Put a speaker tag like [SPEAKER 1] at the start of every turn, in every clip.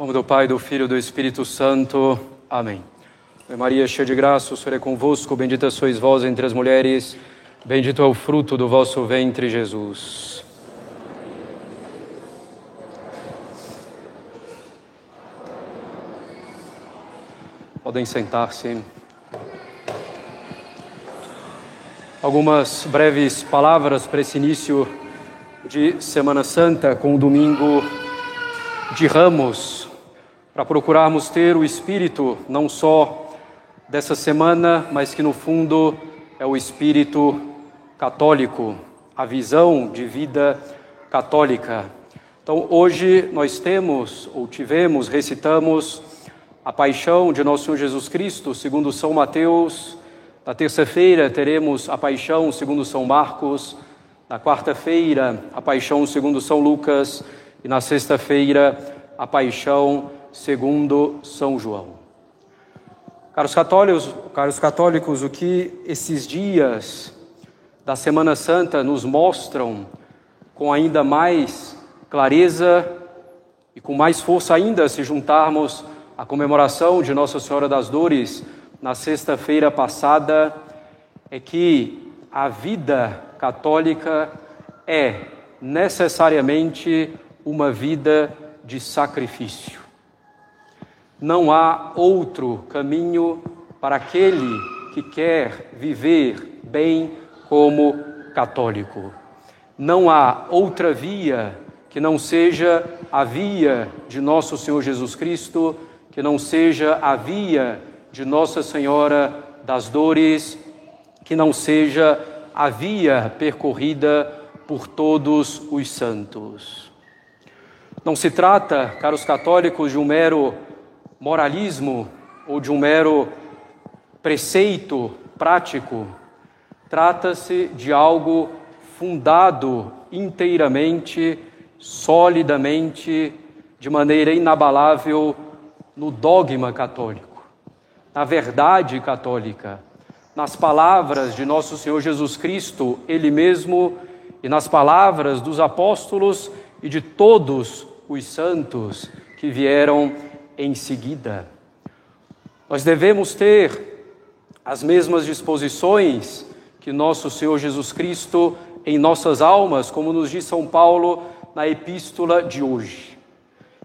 [SPEAKER 1] nome do Pai, do Filho e do Espírito Santo. Amém. Maria, cheia de graça, o Senhor é convosco, bendita sois vós entre as mulheres, bendito é o fruto do vosso ventre, Jesus. Podem sentar-se. Algumas breves palavras para esse início de Semana Santa, com o domingo de Ramos, para procurarmos ter o espírito não só dessa semana, mas que no fundo é o espírito católico, a visão de vida católica. Então, hoje nós temos, ou tivemos, recitamos a paixão de nosso Senhor Jesus Cristo, segundo São Mateus. Na terça-feira teremos a paixão, segundo São Marcos. Na quarta-feira, a paixão, segundo São Lucas. E na sexta-feira, a paixão, segundo São João. Caros católicos, caros católicos, o que esses dias da Semana Santa nos mostram com ainda mais clareza e com mais força ainda se juntarmos à comemoração de Nossa Senhora das Dores na sexta-feira passada é que a vida católica é necessariamente uma vida de sacrifício. Não há outro caminho para aquele que quer viver bem como católico. Não há outra via que não seja a via de nosso Senhor Jesus Cristo, que não seja a via de Nossa Senhora das Dores, que não seja a via percorrida por todos os santos. Não se trata, caros católicos, de um mero moralismo ou de um mero preceito prático. Trata-se de algo fundado inteiramente, solidamente, de maneira inabalável no dogma católico, na verdade católica, nas palavras de nosso Senhor Jesus Cristo, Ele mesmo, e nas palavras dos apóstolos e de todos os santos que vieram em seguida. Nós devemos ter as mesmas disposições que nosso Senhor Jesus Cristo em nossas almas, como nos diz São Paulo na epístola de hoje.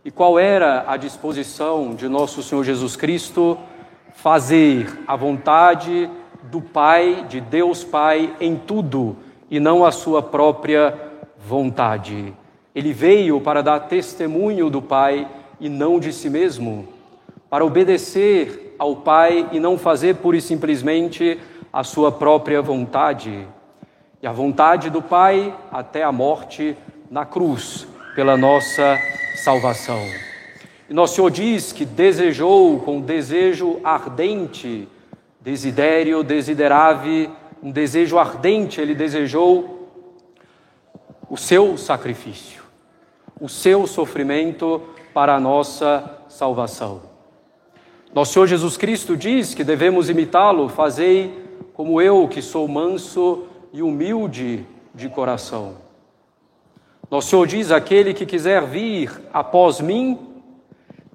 [SPEAKER 1] E qual era a disposição de nosso Senhor Jesus Cristo? Fazer a vontade do Pai, de Deus Pai, em tudo, e não a sua própria vontade. Ele veio para dar testemunho do Pai e não de si mesmo, para obedecer ao Pai e não fazer pura e simplesmente a sua própria vontade. E a vontade do Pai até a morte na cruz, pela nossa salvação. E nosso Senhor diz que desejou com desejo ardente, desidério, desiderave, um desejo ardente, ele desejou o seu sacrifício, o seu sofrimento para a nossa salvação. Nosso Senhor Jesus Cristo diz que devemos imitá-lo, fazei como eu, que sou manso e humilde de coração. Nosso Senhor diz: aquele que quiser vir após mim,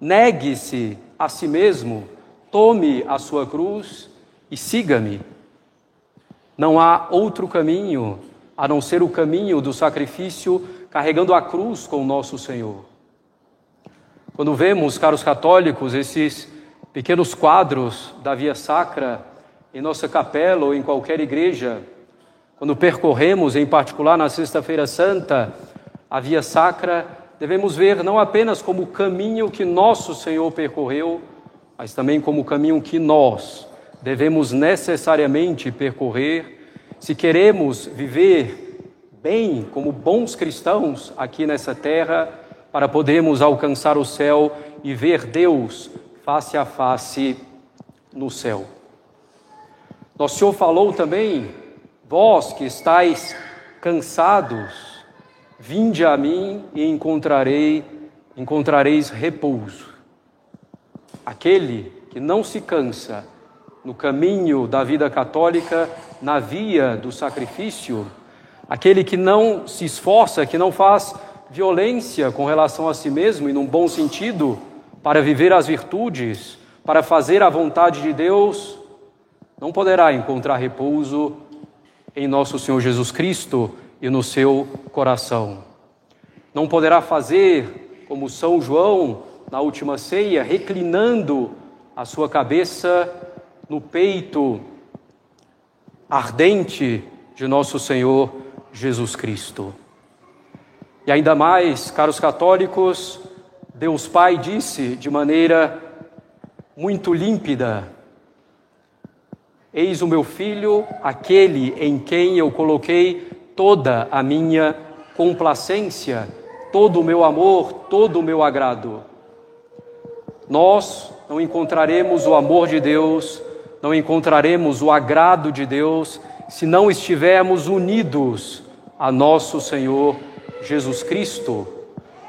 [SPEAKER 1] negue-se a si mesmo, tome a sua cruz e siga-me. Não há outro caminho a não ser o caminho do sacrifício carregando a cruz com o nosso Senhor. Quando vemos, caros católicos, esses pequenos quadros da Via Sacra em nossa capela ou em qualquer igreja, quando percorremos, em particular na Sexta-feira Santa, a Via Sacra, devemos ver não apenas como o caminho que nosso Senhor percorreu, mas também como o caminho que nós devemos necessariamente percorrer se queremos viver bem como bons cristãos aqui nessa terra para podermos alcançar o céu e ver Deus face a face no céu. Nosso Senhor falou também: vós que estáis cansados, vinde a mim e encontrarei, encontrareis repouso. Aquele que não se cansa no caminho da vida católica, na via do sacrifício, aquele que não se esforça, que não faz violência com relação a si mesmo e num bom sentido, para viver as virtudes, para fazer a vontade de Deus, não poderá encontrar repouso em nosso Senhor Jesus Cristo e no seu coração. Não poderá fazer como São João na última ceia, reclinando a sua cabeça no peito ardente de nosso Senhor Jesus Cristo. E ainda mais, caros católicos, Deus Pai disse de maneira muito límpida: Eis o meu filho, aquele em quem eu coloquei toda a minha complacência, todo o meu amor, todo o meu agrado. Nós não encontraremos o amor de Deus, não encontraremos o agrado de Deus, se não estivermos unidos a nosso Senhor Jesus Cristo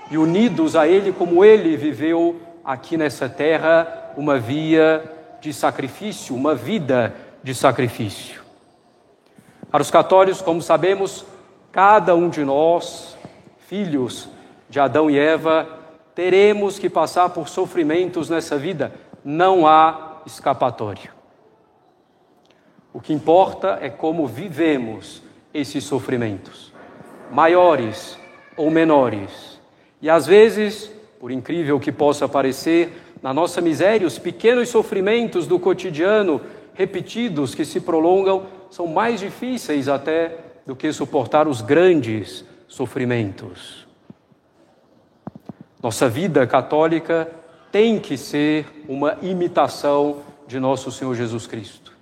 [SPEAKER 1] e unidos a Ele como Ele viveu aqui nessa terra, uma via de sacrifício, uma vida de sacrifício. Para os católicos, como sabemos, cada um de nós, filhos de Adão e Eva, teremos que passar por sofrimentos nessa vida, não há escapatória. O que importa é como vivemos esses sofrimentos, maiores ou menores. E às vezes, por incrível que possa parecer, na nossa miséria, os pequenos sofrimentos do cotidiano, repetidos, que se prolongam, são mais difíceis até do que suportar os grandes sofrimentos. Nossa vida católica tem que ser uma imitação de nosso Senhor Jesus Cristo.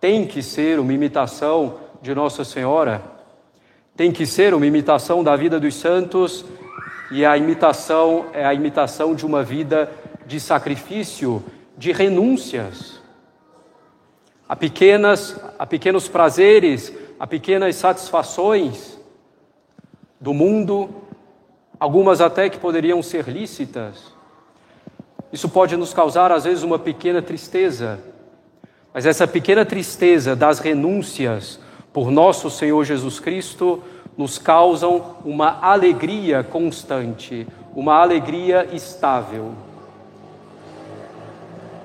[SPEAKER 1] Tem que ser uma imitação de Nossa Senhora. Tem que ser uma imitação da vida dos santos e a imitação é a imitação de uma vida de sacrifício, de renúncias. A pequenas, a pequenos prazeres, a pequenas satisfações do mundo, algumas até que poderiam ser lícitas. Isso pode nos causar, às vezes, uma pequena tristeza, mas essa pequena tristeza das renúncias por nosso Senhor Jesus Cristo nos causam uma alegria constante, uma alegria estável.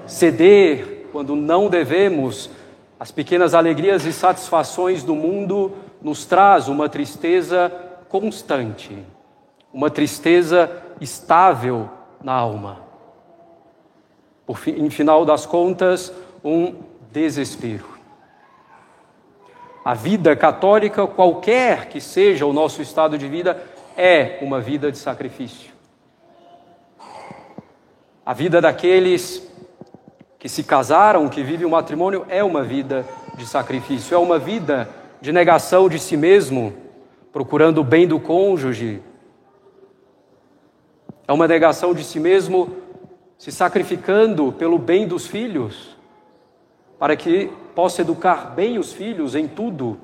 [SPEAKER 1] Ceder quando não devemos as pequenas alegrias e satisfações do mundo nos traz uma tristeza constante, uma tristeza estável na alma por em final das contas, um desespero. A vida católica, qualquer que seja o nosso estado de vida, é uma vida de sacrifício. A vida daqueles que se casaram, que vivem o matrimônio, é uma vida de sacrifício, é uma vida de negação de si mesmo, procurando o bem do cônjuge. É uma negação de si mesmo se sacrificando pelo bem dos filhos, para que possa educar bem os filhos em tudo,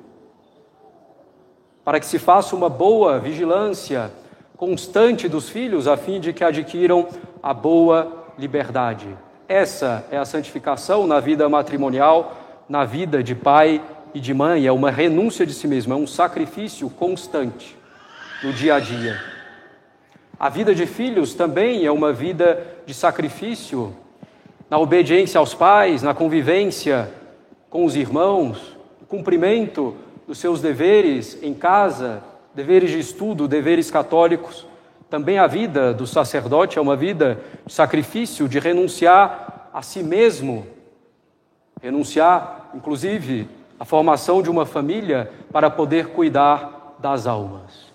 [SPEAKER 1] para que se faça uma boa vigilância constante dos filhos, a fim de que adquiram a boa liberdade. Essa é a santificação na vida matrimonial, na vida de pai e de mãe, é uma renúncia de si mesmo, é um sacrifício constante no dia a dia. A vida de filhos também é uma vida de sacrifício, na obediência aos pais, na convivência com os irmãos, no cumprimento dos seus deveres em casa, deveres de estudo, deveres católicos. Também a vida do sacerdote é uma vida de sacrifício, de renunciar a si mesmo, renunciar, inclusive, à formação de uma família para poder cuidar das almas.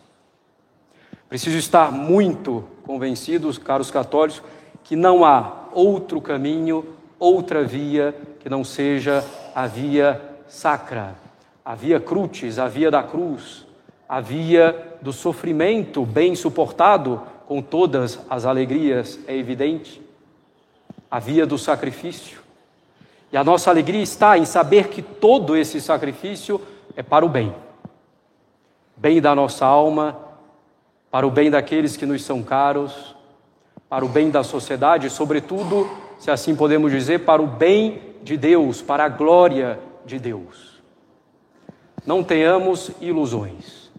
[SPEAKER 1] Preciso estar muito convencidos, caros católicos, que não há outro caminho, outra via que não seja a via sacra, a via crucis, a via da cruz, a via do sofrimento bem suportado com todas as alegrias, é evidente, a via do sacrifício. E a nossa alegria está em saber que todo esse sacrifício é para o bem, bem da nossa alma, para o bem daqueles que nos são caros, para o bem da sociedade, sobretudo, se assim podemos dizer, para o bem de Deus, para a glória de Deus. Não tenhamos ilusões.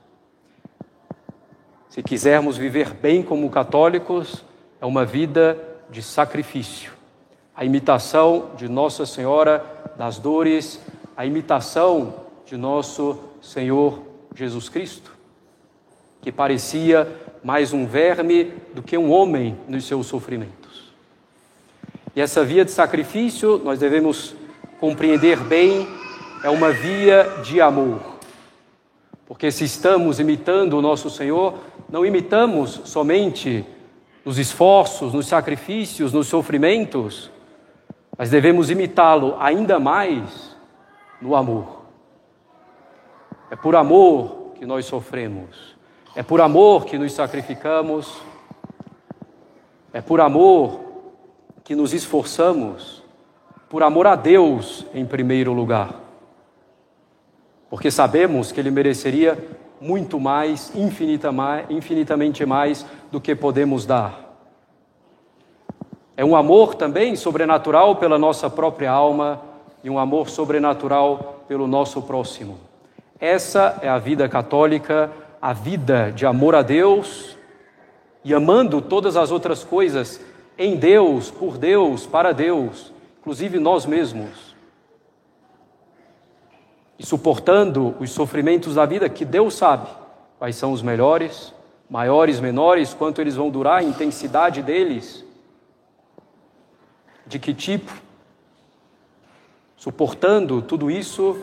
[SPEAKER 1] Se quisermos viver bem como católicos, é uma vida de sacrifício, a imitação de Nossa Senhora das Dores, a imitação de nosso Senhor Jesus Cristo, que parecia mais um verme do que um homem nos seus sofrimentos. E essa via de sacrifício, nós devemos compreender bem, é uma via de amor. Porque se estamos imitando o nosso Senhor, não imitamos somente nos esforços, nos sacrifícios, nos sofrimentos, mas devemos imitá-lo ainda mais no amor. É por amor que nós sofremos, é por amor que nos sacrificamos, é por amor que nos esforçamos, por amor a Deus em primeiro lugar. Porque sabemos que Ele mereceria muito mais, infinita mais, infinitamente mais do que podemos dar. É um amor também sobrenatural pela nossa própria alma e um amor sobrenatural pelo nosso próximo. Essa é a vida católica, a vida de amor a Deus e amando todas as outras coisas em Deus, por Deus, para Deus, inclusive nós mesmos. E suportando os sofrimentos da vida que Deus sabe quais são os melhores, maiores, menores, quanto eles vão durar, a intensidade deles de que tipo, suportando tudo isso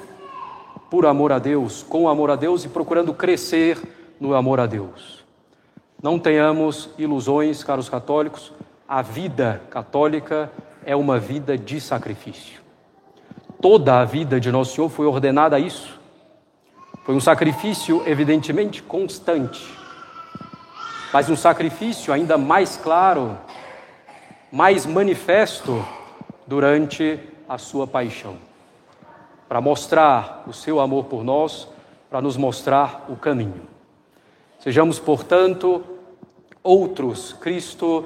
[SPEAKER 1] por amor a Deus, com amor a Deus e procurando crescer no amor a Deus. Não tenhamos ilusões, caros católicos, a vida católica é uma vida de sacrifício. Toda a vida de Nosso Senhor foi ordenada a isso. Foi um sacrifício, evidentemente, constante, mas um sacrifício ainda mais claro mais manifesto durante a sua paixão, para mostrar o seu amor por nós, para nos mostrar o caminho. Sejamos, portanto, outros Cristo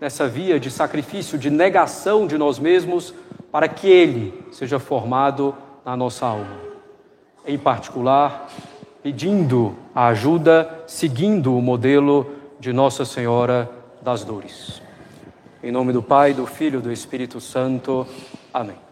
[SPEAKER 1] nessa via de sacrifício, de negação de nós mesmos, para que Ele seja formado na nossa alma. Em particular, pedindo a ajuda, seguindo o modelo de Nossa Senhora das Dores. Em nome do Pai, do Filho e do Espírito Santo. Amém.